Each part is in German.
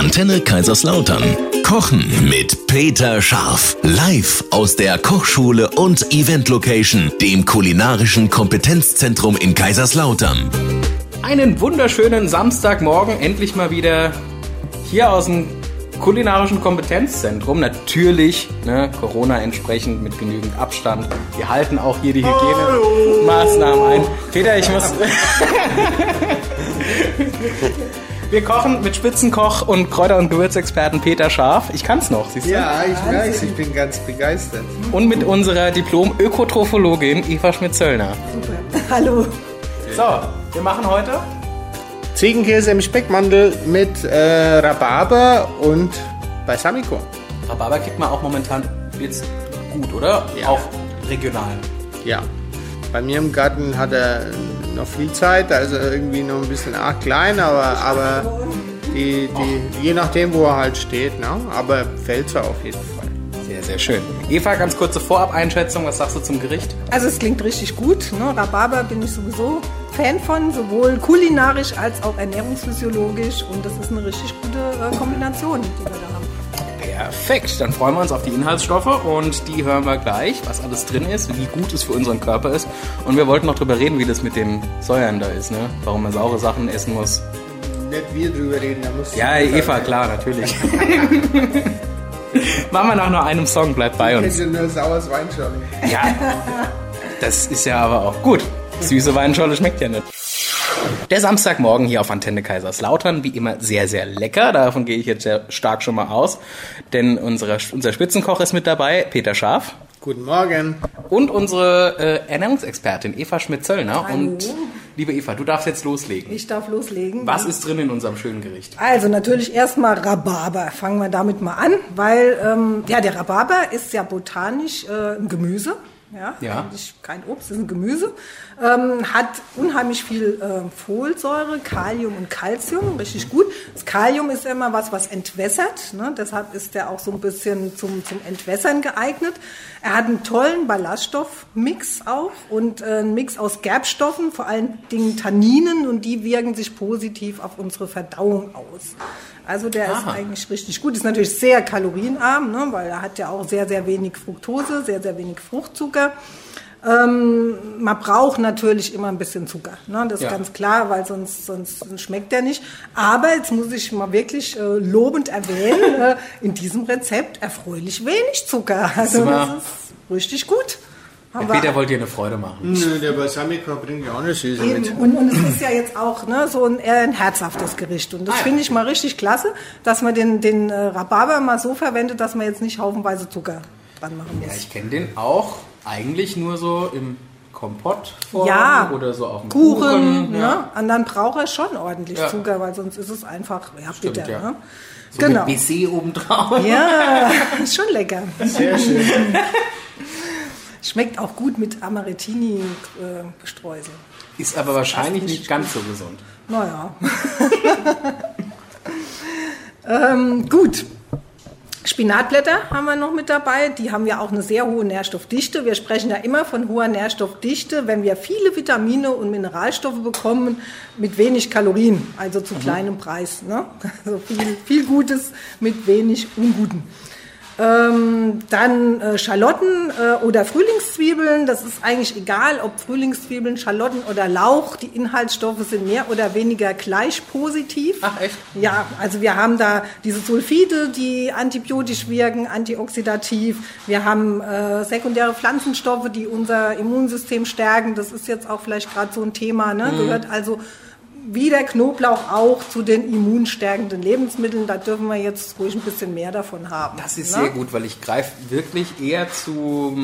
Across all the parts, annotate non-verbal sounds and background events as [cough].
Antenne Kaiserslautern. Kochen mit Peter Scharf. Live aus der Kochschule und Event Location, dem kulinarischen Kompetenzzentrum in Kaiserslautern. Einen wunderschönen Samstagmorgen, endlich mal wieder hier aus dem kulinarischen Kompetenzzentrum. Natürlich ne, Corona entsprechend mit genügend Abstand. Wir halten auch hier die Hygienemaßnahmen ein. Peter, ich muss. [laughs] [laughs] Wir kochen mit Spitzenkoch und Kräuter- und Gewürzexperten Peter Scharf. Ich kann's noch, siehst du? Ja, ich weiß, ich bin ganz begeistert. Und mit unserer Diplom-Ökotrophologin Eva Schmidt-Zöllner. [laughs] Hallo. So, wir machen heute Ziegenkäse im Speckmantel mit äh, Rhabarber und Balsamico. Rhabarber kriegt man auch momentan jetzt gut, oder? Ja. Auch regional. Ja. Bei mir im Garten hat er noch viel Zeit, also irgendwie noch ein bisschen arg klein, aber, aber die, die, je nachdem, wo er halt steht, ne? aber fällt er auf jeden Fall. Sehr, sehr schön. Eva, ganz kurze Vorab-Einschätzung. Was sagst du zum Gericht? Also es klingt richtig gut. Ne? Rhabarber bin ich sowieso Fan von, sowohl kulinarisch als auch ernährungsphysiologisch. Und das ist eine richtig gute äh, Kombination, die wir da haben. Perfekt, dann freuen wir uns auf die Inhaltsstoffe und die hören wir gleich, was alles drin ist, wie gut es für unseren Körper ist. Und wir wollten noch drüber reden, wie das mit dem Säuern da ist, ne? warum man saure Sachen essen muss. Nicht wir drüber reden, da muss Ja, Eva, klar, natürlich. [laughs] Machen wir nach nur einem Song, bleibt bei uns. Hätte nur saures Weinscholle. Ja, das ist ja aber auch gut. Süße Weinscholle schmeckt ja nicht. Der Samstagmorgen hier auf Antenne Kaiserslautern, wie immer sehr, sehr lecker. Davon gehe ich jetzt sehr stark schon mal aus. Denn unsere, unser Spitzenkoch ist mit dabei, Peter Scharf. Guten Morgen. Und unsere äh, Ernährungsexpertin Eva Schmidt-Zöllner. Hallo. Und liebe Eva, du darfst jetzt loslegen. Ich darf loslegen. Was ist drin in unserem schönen Gericht? Also natürlich erstmal Rhabarber. Fangen wir damit mal an, weil ähm, ja, der Rhabarber ist ja botanisch äh, ein Gemüse. Ja, Ja. eigentlich kein Obst, ist ein Gemüse. Ähm, hat unheimlich viel äh, Folsäure, Kalium und Calcium, richtig gut. Das Kalium ist ja immer was, was entwässert. Ne? Deshalb ist der auch so ein bisschen zum, zum Entwässern geeignet. Er hat einen tollen Ballaststoffmix auch und äh, einen Mix aus Gerbstoffen, vor allen Dingen Tanninen und die wirken sich positiv auf unsere Verdauung aus. Also der ist Aha. eigentlich richtig gut. Ist natürlich sehr kalorienarm, ne? weil er hat ja auch sehr, sehr wenig Fructose, sehr, sehr wenig Fruchtzucker. Ähm, man braucht natürlich immer ein bisschen Zucker, ne? das ist Ja. ganz klar, weil sonst, sonst schmeckt der nicht. Aber jetzt muss ich mal wirklich äh, lobend erwähnen, [laughs] äh, in diesem Rezept erfreulich wenig Zucker. [laughs] Also Super. das ist richtig gut. Der Peter wollte dir eine Freude machen. Nö, der Balsamico bringt ja auch eine Süße mit. Und, und es ist ja jetzt auch ne, so ein, eher ein herzhaftes Gericht. Und das Ah, ja. finde ich mal richtig klasse, dass man den, den äh, Rhabarber mal so verwendet, dass man jetzt nicht haufenweise Zucker dran machen Ja, muss. ich kenne den auch eigentlich nur so im Kompott Ja, oder so auf dem Kuchen, Kuchen. ne? Ja. Und dann braucht er schon ordentlich Ja. Zucker, weil sonst ist es einfach ja, Stimmt, bitter. ja. Ne? So genau. mit Baiser obendrauf. Ja, ist [laughs] [laughs] schon lecker. Sehr schön. [laughs] Schmeckt auch gut mit Amarettini-Streusel. Ist aber wahrscheinlich nicht nicht ganz so gesund. Naja. ähm, gut. Spinatblätter haben wir noch mit dabei. Die haben ja auch eine sehr hohe Nährstoffdichte. Wir sprechen ja immer von hoher Nährstoffdichte, wenn wir viele Vitamine und Mineralstoffe bekommen mit wenig Kalorien, also zu kleinem Preis. Ne? [laughs] Also viel, viel Gutes mit wenig Unguten. Ähm, dann äh, Schalotten äh, oder Frühlingszwiebeln. Das ist eigentlich egal, ob Frühlingszwiebeln, Schalotten oder Lauch. Die Inhaltsstoffe sind mehr oder weniger gleich positiv. Ach, echt? Ja, also wir haben da diese Sulfide, die antibiotisch wirken, antioxidativ. Wir haben äh, sekundäre Pflanzenstoffe, die unser Immunsystem stärken. Das ist jetzt auch vielleicht gerade so ein Thema. Mhm. Ne? Gehört also wie der Knoblauch auch zu den immunstärkenden Lebensmitteln. Da dürfen wir jetzt ruhig ein bisschen mehr davon haben. Das ist ne? sehr gut, weil ich greife wirklich eher zu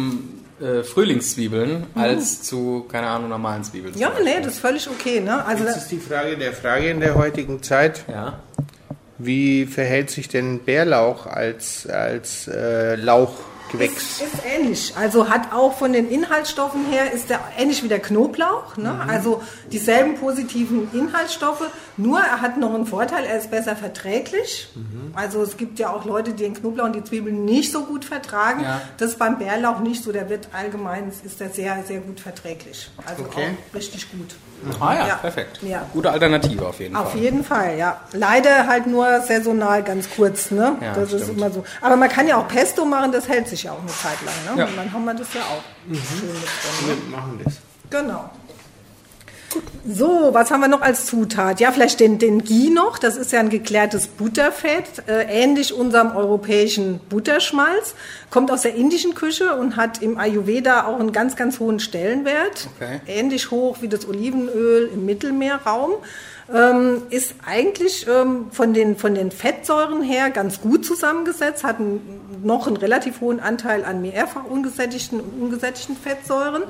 äh, Frühlingszwiebeln als zu, keine Ahnung, normalen Zwiebeln. Mhm. Ja, nee, das ist völlig okay. Ne? Also Jetzt da, ist die Frage der Frage in der heutigen Zeit. Ja. Wie verhält sich denn Bärlauch als, als äh, Lauchgewächs? Ist, ist ähnlich. Also hat auch von den Inhaltsstoffen her, ist der ähnlich wie der Knoblauch. Ne? Also dieselben positiven Inhaltsstoffe, nur er hat noch einen Vorteil, er ist besser verträglich. Also es gibt ja auch Leute, die den Knoblauch und die Zwiebeln nicht so gut vertragen. Ja. Das ist beim Bärlauch nicht so, der wird allgemein, ist der sehr, sehr gut verträglich. Also Okay. auch richtig gut. Ah ja, Ja. perfekt. Ja. Gute Alternative auf jeden Auf Fall. jeden Fall, ja. Leider halt nur saisonal ganz kurz, ne? Ja, das ist stimmt. immer so. Aber man kann ja auch Pesto machen, das hält sich ja auch eine Zeit lang, ne? Ja. Und dann haben wir das ja auch schön mit drin. Ne? Wir machen das. Genau. So, was haben wir noch als Zutat? Ja, vielleicht den, den Ghee noch. Das ist ja ein geklärtes Butterfett, äh, ähnlich unserem europäischen Butterschmalz. Kommt aus der indischen Küche und hat im Ayurveda auch einen ganz, ganz hohen Stellenwert. Okay. Ähnlich hoch wie das Olivenöl im Mittelmeerraum. Ähm, ist eigentlich ähm, von, den, von den Fettsäuren her ganz gut zusammengesetzt, hat einen, noch einen relativ hohen Anteil an mehrfach ungesättigten und ungesättigten Fettsäuren.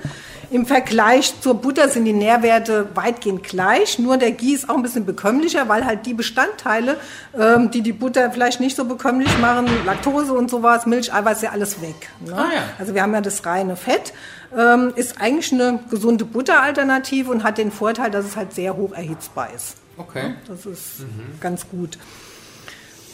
Im Vergleich zur Butter sind die Nährwerte weitgehend gleich, nur der Ghee ist auch ein bisschen bekömmlicher, weil halt die Bestandteile, ähm, die die Butter vielleicht nicht so bekömmlich machen, Laktose und sowas, Milch, Eiweiß, ja alles weg. Ne? Ah ja. Also wir haben ja das reine Fett, ähm, ist eigentlich eine gesunde Butteralternative und hat den Vorteil, dass es halt sehr hoch erhitzbar ist. Okay. Das ist ganz gut.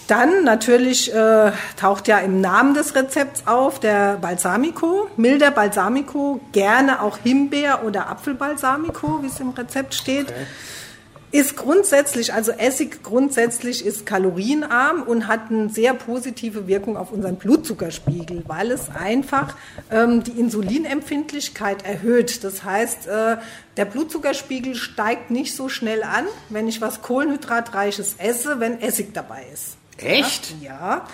Dann natürlich äh, taucht ja im Namen des Rezepts auf der Balsamico, milder Balsamico, gerne auch Himbeer- oder Apfelbalsamico, wie es im Rezept steht. Ist grundsätzlich, also Essig grundsätzlich ist kalorienarm und hat eine sehr positive Wirkung auf unseren Blutzuckerspiegel, weil es einfach ähm, die Insulinempfindlichkeit erhöht. Das heißt, äh, der Blutzuckerspiegel steigt nicht so schnell an, wenn ich was Kohlenhydratreiches esse, wenn Essig dabei ist. Echt? Ja,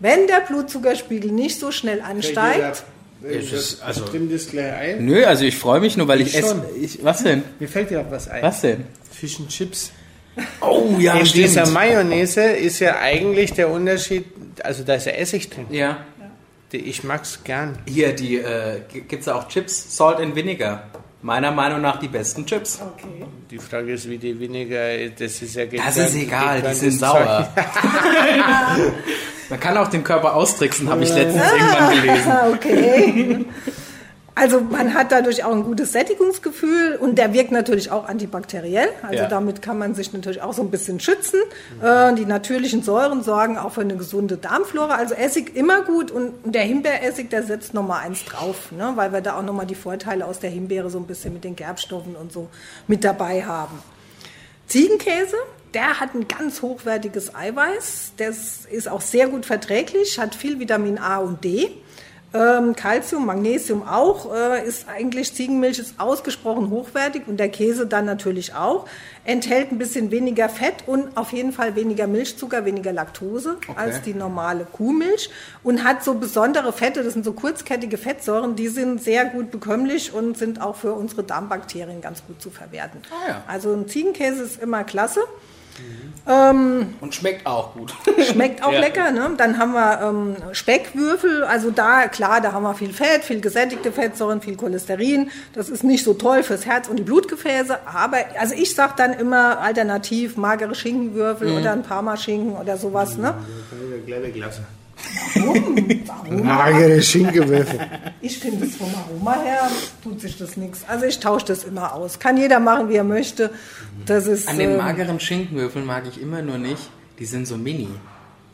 wenn der Blutzuckerspiegel nicht so schnell ansteigt, Das, also- stimmt das gleich ein? Nö, also ich freue mich nur, weil ich Ich esse. Ich, was denn? Mir fällt dir auch was ein. Was denn? Fish and Chips. Oh ja, In dieser stimmt. Mayonnaise ist ja eigentlich der Unterschied, also da ist ja Essig drin. Ja. Ich mag's gern. Hier, die, äh, gibt's auch Chips, Salt and Vinegar. Meiner Meinung nach die besten Chips. okay. Die Frage ist, wie die Weniger, das ist ja Das ist egal, die sind sauer. [laughs] [laughs] Man kann auch den Körper austricksen, habe ich letztens irgendwann gelesen. Ah, [laughs] okay. Also man hat dadurch auch ein gutes Sättigungsgefühl und der wirkt natürlich auch antibakteriell. Also Ja. damit kann man sich natürlich auch so ein bisschen schützen. Äh, die natürlichen Säuren sorgen auch für eine gesunde Darmflora. Also Essig immer gut und der Himbeeressig, der setzt nochmal eins drauf, ne? weil wir da auch nochmal die Vorteile aus der Himbeere so ein bisschen mit den Gerbstoffen und so mit dabei haben. Ziegenkäse, der hat ein ganz hochwertiges Eiweiß. Das ist auch sehr gut verträglich, hat viel Vitamin A und D. Ähm, Calcium, Magnesium auch, äh, ist eigentlich Ziegenmilch ist ausgesprochen hochwertig und der Käse dann natürlich auch. Enthält ein bisschen weniger Fett und auf jeden Fall weniger Milchzucker, weniger Laktose als die normale Kuhmilch und hat so besondere Fette, das sind so kurzkettige Fettsäuren, die sind sehr gut bekömmlich und sind auch für unsere Darmbakterien ganz gut zu verwerten. Ah ja. Also ein Ziegenkäse ist immer klasse. Ähm, Und schmeckt auch gut. [laughs] Schmeckt auch Ja. lecker. Ne? Dann haben wir ähm, Speckwürfel. Also da, klar, da haben wir viel Fett, viel gesättigte Fettsäuren, viel Cholesterin. Das ist nicht so toll fürs Herz und die Blutgefäße. Aber, also ich sage dann immer alternativ magere Schinkenwürfel Mhm. oder ein Parmaschinken oder sowas. Ne? Kleine Klasse. Warum? Magere Schinkewürfel. Ich finde es vom Aroma her tut sich das nichts. Also ich tausche das immer aus. Kann jeder machen, wie er möchte. Das ist, An den ähm, mageren Schinkenwürfeln mag ich immer nur nicht, die sind so mini.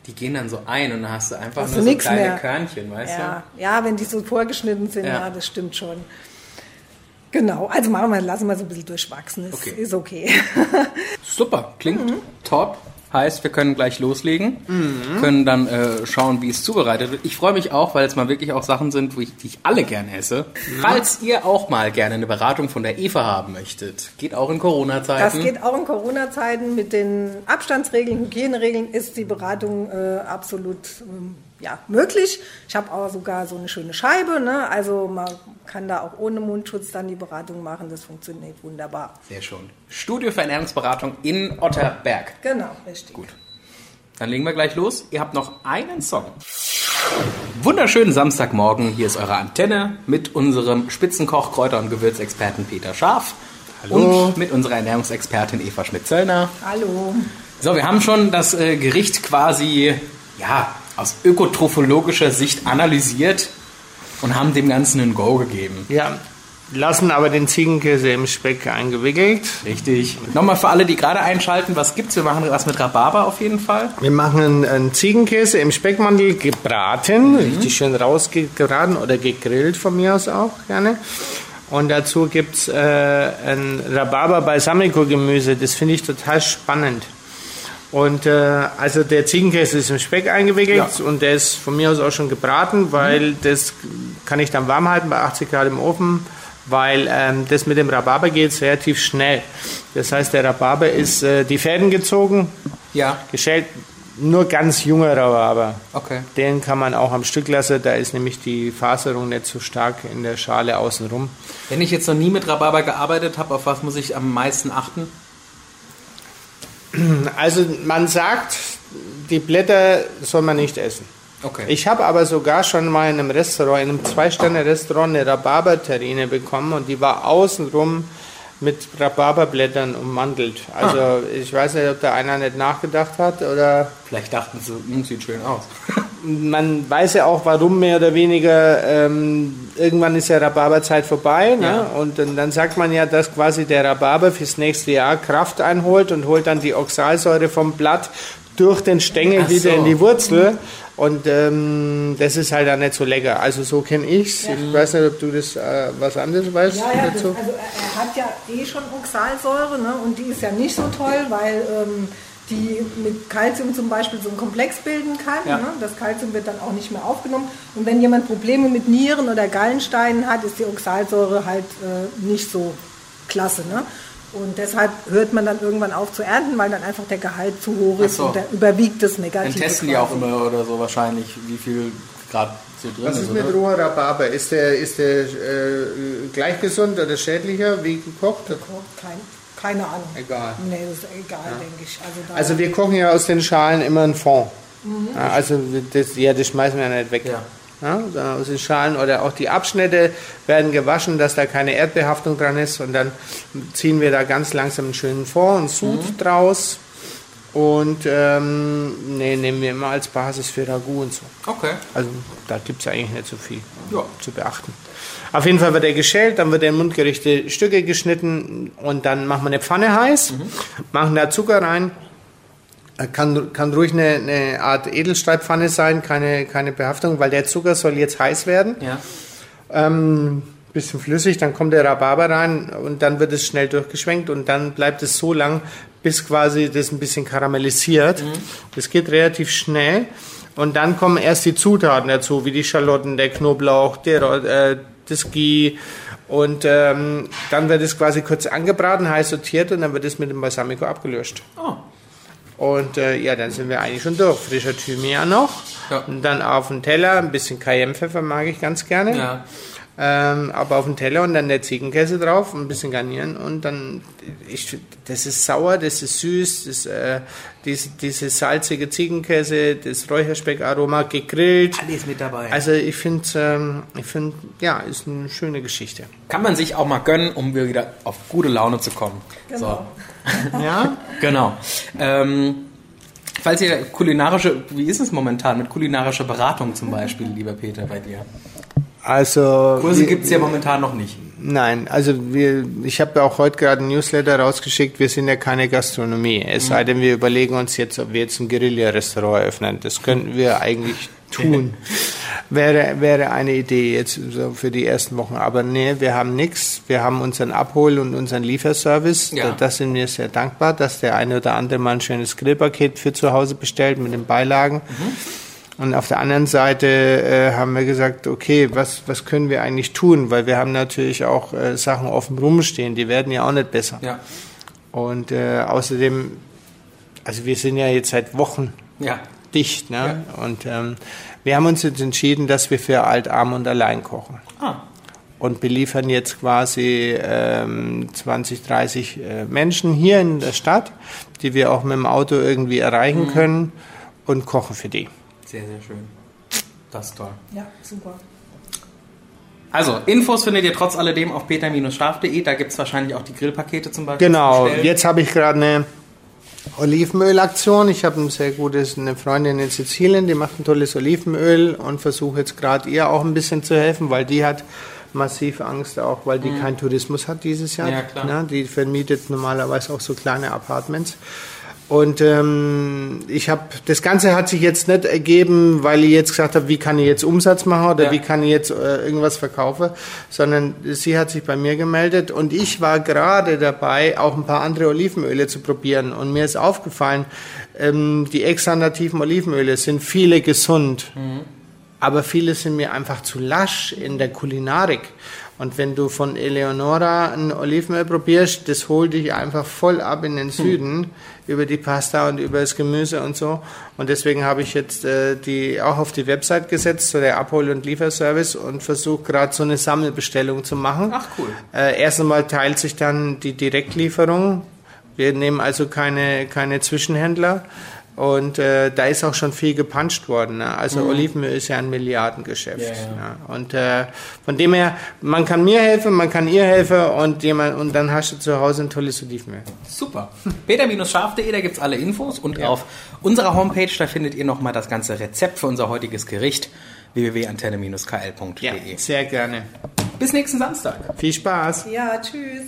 Die gehen dann so ein und dann hast du einfach Hast nur du so kleine mehr. Körnchen, weißt Ja, ja, wenn die so vorgeschnitten sind, Ja. ja, das stimmt schon. Genau, also machen wir, lassen wir so ein bisschen durchwachsen. Ist Okay. ist okay. du? Super, klingt Mhm. top. Heißt, wir können gleich loslegen, Mhm. können dann äh, schauen, wie es zubereitet wird. Ich freue mich auch, weil es mal wirklich auch Sachen sind, wo ich, die ich alle gerne esse. Mhm. Falls ihr auch mal gerne eine Beratung von der Eva haben möchtet, geht auch in Das Corona-Zeiten. geht auch in Corona-Zeiten mit den Abstandsregeln, Hygieneregeln ist die Beratung äh, absolut ähm, ja, möglich. Ich habe auch sogar so eine schöne Scheibe, ne? also man kann da auch ohne Mundschutz dann die Beratung machen. Das funktioniert wunderbar. Sehr schön. Studio für Ernährungsberatung in Otterberg. Genau, richtig. Gut. Dann legen wir gleich los. Ihr habt noch einen Song. Wunderschönen Samstagmorgen. Hier ist eure Antenne mit unserem Spitzenkoch, Kräuter- und Gewürzexperten Peter Scharf. Hallo. Und mit unserer Ernährungsexpertin Eva Schmidt-Zöllner. Hallo. So, wir haben schon das äh, Gericht quasi, ja, aus ökotrophologischer Sicht analysiert und haben dem Ganzen ein Go gegeben. Ja, lassen aber den Ziegenkäse im Speck eingewickelt. Richtig. Nochmal für alle, die gerade einschalten, was gibt's? Wir machen was mit Rhabarber auf jeden Fall. Wir machen einen Ziegenkäse im Speckmantel gebraten, richtig schön rausgebraten oder gegrillt von mir aus auch gerne. Und dazu gibt es äh, ein Rhabarber Balsamico Gemüse. Das finde ich total spannend. Und äh, also der Ziegenkäse ist im Speck eingewickelt Ja. und der ist von mir aus auch schon gebraten, weil das kann ich dann warm halten bei 80 Grad im Ofen, weil ähm, das mit dem Rhabarber geht relativ schnell. Das heißt, der Rhabarber ist äh, die Fäden gezogen, Ja, geschält, nur ganz junger Rhabarber. okay. Den kann man auch am Stück lassen, da ist nämlich die Faserung nicht so stark in der Schale außenrum. Wenn ich jetzt noch nie mit Rhabarber gearbeitet habe, auf was muss ich am meisten achten? Also man sagt, die Blätter soll man nicht essen. Okay. Ich habe aber sogar schon mal in einem Restaurant, in einem Zwei-Sterne-Restaurant eine Rhabarberterrine bekommen und die war außenrum mit Rhabarberblättern ummantelt. Also ich weiß nicht, ob da einer nicht nachgedacht hat oder Vielleicht dachten sie, sieht schön aus. Man weiß ja auch, warum mehr oder weniger ähm, irgendwann ist ja Rhabarberzeit vorbei. Ne? Ja. Und dann, dann sagt man ja, dass quasi der Rhabarber fürs nächste Jahr Kraft einholt und holt dann die Oxalsäure vom Blatt durch den Stängel Ach wieder so. in die Wurzel. Und ähm, das ist halt dann nicht so lecker. Also so kenne ich's. Ich weiß nicht, ob du das äh, was anderes weißt Ja, ja, das, dazu. also er er hat ja eh schon Oxalsäure ne, und die ist ja nicht so toll, weil ähm, die mit Kalzium zum Beispiel so einen Komplex bilden kann. Ja. Ne? Das Kalzium wird dann auch nicht mehr aufgenommen. Und wenn jemand Probleme mit Nieren oder Gallensteinen hat, ist die Oxalsäure halt äh, nicht so klasse. Ne? Und deshalb hört man dann irgendwann auf zu ernten, weil dann einfach der Gehalt zu hoch ist so. und der überwiegt das Dann Negative. testen die auch immer oder so wahrscheinlich, wie viel Grad so drin Was ist. ist mit roher Rhabarber? Ist der, ist der äh, gleich gesund oder schädlicher wie gekocht? Kein, keine Ahnung. Egal. Nee, das ist egal, denke ich. Also, da Also wir kochen ja aus den Schalen immer einen Fond. Ja, also das, ja, das schmeißen wir ja nicht weg. Ja. Ja, da aus den Schalen oder auch die Abschnitte werden gewaschen, dass da keine Erdbehaftung dran ist und dann ziehen wir da ganz langsam einen schönen Fond, einen Sud draus und ähm, nee, nehmen wir immer als Basis für Ragout und so. Okay. Also da gibt es eigentlich nicht so viel Ja. zu beachten. Auf jeden Fall wird er geschält, dann wird er in mundgerechte Stücke geschnitten und dann machen wir eine Pfanne heiß, machen da Zucker rein. Äh, Kann, kann ruhig eine, eine Art Edelstahlpfanne sein, keine, keine Behaftung, weil der Zucker soll jetzt heiß werden. Ja. Ähm, bisschen flüssig, dann kommt der Rhabarber rein und dann wird es schnell durchgeschwenkt und dann bleibt es so lang, bis quasi das ein bisschen karamellisiert. Das geht relativ schnell und dann kommen erst die Zutaten dazu, wie die Schalotten, der Knoblauch, der, äh, das Ghee und ähm, dann wird es quasi kurz angebraten, heiß sortiert und dann wird es mit dem Balsamico abgelöscht. Oh. Und äh, ja, dann sind wir eigentlich schon durch. Frischer Thymian noch. Ja. Und dann auf den Teller, ein bisschen Cayennepfeffer mag ich ganz gerne. Ja. Ähm, aber auf den Teller und dann der Ziegenkäse drauf, ein bisschen garnieren und dann, ich, das ist sauer, das ist süß, das, äh, diese, diese salzige Ziegenkäse, das Räucherspeckaroma gegrillt. Alles mit dabei. Also ich finde, ähm, ich finde, ja, ist eine schöne Geschichte. Kann man sich auch mal gönnen, um wieder auf gute Laune zu kommen. Genau. [laughs] Ja? Genau. Ähm, falls ihr kulinarische, wie ist es momentan mit kulinarischer Beratung zum Beispiel, lieber Peter, bei dir? Also Kurse gibt es ja momentan noch nicht. Nein, also wir, ich habe auch heute gerade ein Newsletter rausgeschickt, wir sind ja keine Gastronomie. Es sei denn, wir überlegen uns jetzt, ob wir jetzt ein Guerilla-Restaurant eröffnen. Das könnten wir eigentlich [laughs] tun. wäre, wäre eine Idee jetzt so für die ersten Wochen. Aber nee, wir haben nichts. Wir haben unseren Abhol- und unseren Lieferservice. Ja. Da, das sind wir sehr dankbar, dass der eine oder andere mal ein schönes Grillpaket für zu Hause bestellt mit den Beilagen. Und auf der anderen Seite äh, haben wir gesagt, okay, was, was können wir eigentlich tun? Weil wir haben natürlich auch äh, Sachen offen rumstehen, die werden ja auch nicht besser. Ja. Und äh, außerdem, also wir sind ja jetzt seit Wochen Ja. dicht. Ne? Und ähm, wir haben uns jetzt entschieden, dass wir für alt, arm und allein kochen. Ah. Und beliefern jetzt quasi ähm, 20, 30 äh, Menschen hier in der Stadt, die wir auch mit dem Auto irgendwie erreichen können und kochen für die. Sehr, sehr schön. Das ist toll. Ja, super. Also, Infos findet ihr trotz alledem auf peter-scharf.de. Da gibt es wahrscheinlich auch die Grillpakete zum Beispiel. Genau, zu jetzt habe ich gerade eine Olivenölaktion. Ich habe ein sehr gutes, eine Freundin in Sizilien, die macht ein tolles Olivenöl und versuche jetzt gerade ihr auch ein bisschen zu helfen, weil die hat massiv Angst auch, weil die keinen Tourismus hat dieses Jahr. Ja, klar. Ne? Die vermietet normalerweise auch so kleine Apartments. Und ähm, ich habe das Ganze hat sich jetzt nicht ergeben, weil ich jetzt gesagt habe, wie kann ich jetzt Umsatz machen oder Ja. wie kann ich jetzt äh, irgendwas verkaufen, sondern sie hat sich bei mir gemeldet und ich war gerade dabei, auch ein paar andere Olivenöle zu probieren. Und mir ist aufgefallen, ähm, die exandativen Olivenöle sind viele gesund, aber viele sind mir einfach zu lasch in der Kulinarik. Und wenn du von Eleonora ein Olivenöl probierst, das holt dich einfach voll ab in den Süden über die Pasta und über das Gemüse und so. Und deswegen habe ich jetzt äh, die auch auf die Website gesetzt, so der Abhol- und Lieferservice und versuche gerade so eine Sammelbestellung zu machen. Ach, cool. Äh, erst einmal teilt sich dann die Direktlieferung. Wir nehmen also keine, keine Zwischenhändler. Und äh, da ist auch schon viel gepuncht worden. Ne? Also Olivenöl ist ja ein Milliardengeschäft. Ja, ja. Ne? Und äh, von dem her, man kann mir helfen, man kann ihr helfen und jemand und dann hast du zu Hause ein tolles Olivenöl. Super. Peter-scharf.de, da gibt's alle Infos und auf unserer Homepage, da findet ihr nochmal das ganze Rezept für unser heutiges Gericht www.antenne-kl.de. sehr gerne. Bis nächsten Samstag. Viel Spaß. Ja, tschüss.